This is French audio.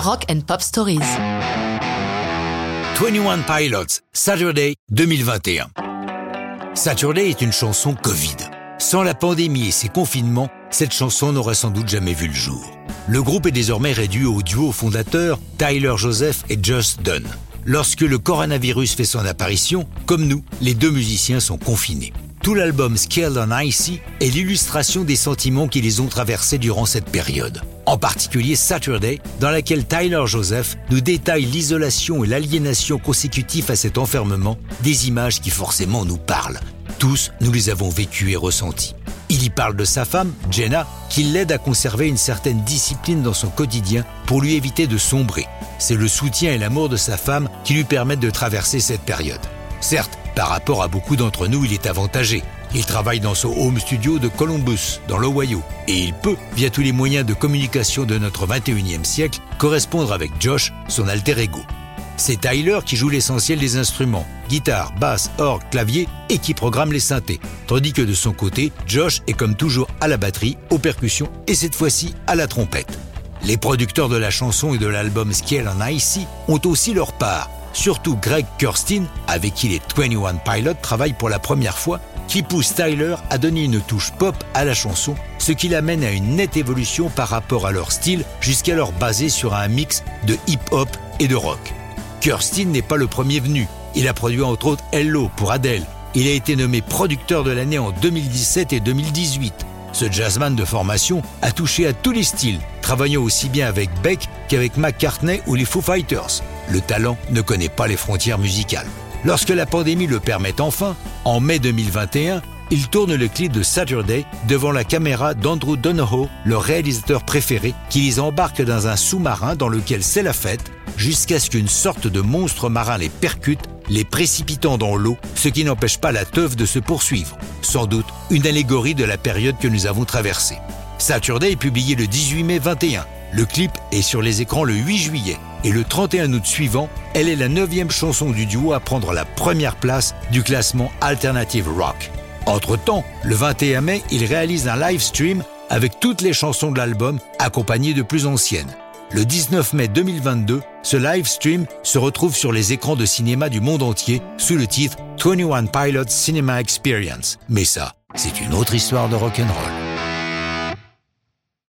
Rock and Pop Stories. 21 Pilots, Saturday 2021. Saturday est une chanson Covid. Sans la pandémie et ses confinements, cette chanson n'aurait sans doute jamais vu le jour. Le groupe est désormais réduit au duo fondateur Tyler Joseph et Just Dunn. Lorsque le coronavirus fait son apparition, comme nous, les deux musiciens sont confinés. Tout l'album Scaled on Icy est l'illustration des sentiments qui les ont traversés durant cette période. En particulier Saturday, dans laquelle Tyler Joseph nous détaille l'isolation et l'aliénation consécutifs à cet enfermement, des images qui forcément nous parlent. Tous, nous les avons vécues et ressenties. Il y parle de sa femme, Jenna, qui l'aide à conserver une certaine discipline dans son quotidien pour lui éviter de sombrer. C'est le soutien et l'amour de sa femme qui lui permettent de traverser cette période. Certes, par rapport à beaucoup d'entre nous, il est avantagé. Il travaille dans son home studio de Columbus, dans l'Ohio, et il peut, via tous les moyens de communication de notre 21e siècle, correspondre avec Josh, son alter ego. C'est Tyler qui joue l'essentiel des instruments, guitare, basse, orgue, clavier et qui programme les synthés. Tandis que de son côté, Josh est comme toujours à la batterie, aux percussions et cette fois-ci à la trompette. Les producteurs de la chanson et de l'album Scale on Icy ont aussi leur part. Surtout Greg Kirsten, avec qui les 21 Pilots travaillent pour la première fois, qui pousse Tyler à donner une touche pop à la chanson, ce qui l'amène à une nette évolution par rapport à leur style, jusqu'alors basé sur un mix de hip-hop et de rock. Kirsten n'est pas le premier venu. Il a produit entre autres Hello pour Adele. Il a été nommé producteur de l'année en 2017 et 2018. Ce jazzman de formation a touché à tous les styles, travaillant aussi bien avec Beck qu'avec McCartney ou les Foo Fighters. Le talent ne connaît pas les frontières musicales. Lorsque la pandémie le permet enfin, en mai 2021, il tourne le clip de Saturday devant la caméra d'Andrew Donohoe, leur réalisateur préféré, qui les embarque dans un sous-marin dans lequel c'est la fête, jusqu'à ce qu'une sorte de monstre marin les percute, les précipitant dans l'eau, ce qui n'empêche pas la teuf de se poursuivre. Sans doute une allégorie de la période que nous avons traversée. Saturday est publié le 18 mai 21. Le clip est sur les écrans le 8 juillet. Et le 31 août suivant, elle est la neuvième chanson du duo à prendre la première place du classement Alternative Rock. Entre-temps, le 21 mai, il réalise un live stream avec toutes les chansons de l'album accompagnées de plus anciennes. Le 19 mai 2022, ce live stream se retrouve sur les écrans de cinéma du monde entier sous le titre 21 Pilots Cinema Experience. Mais ça, c'est une autre histoire de rock'n'roll.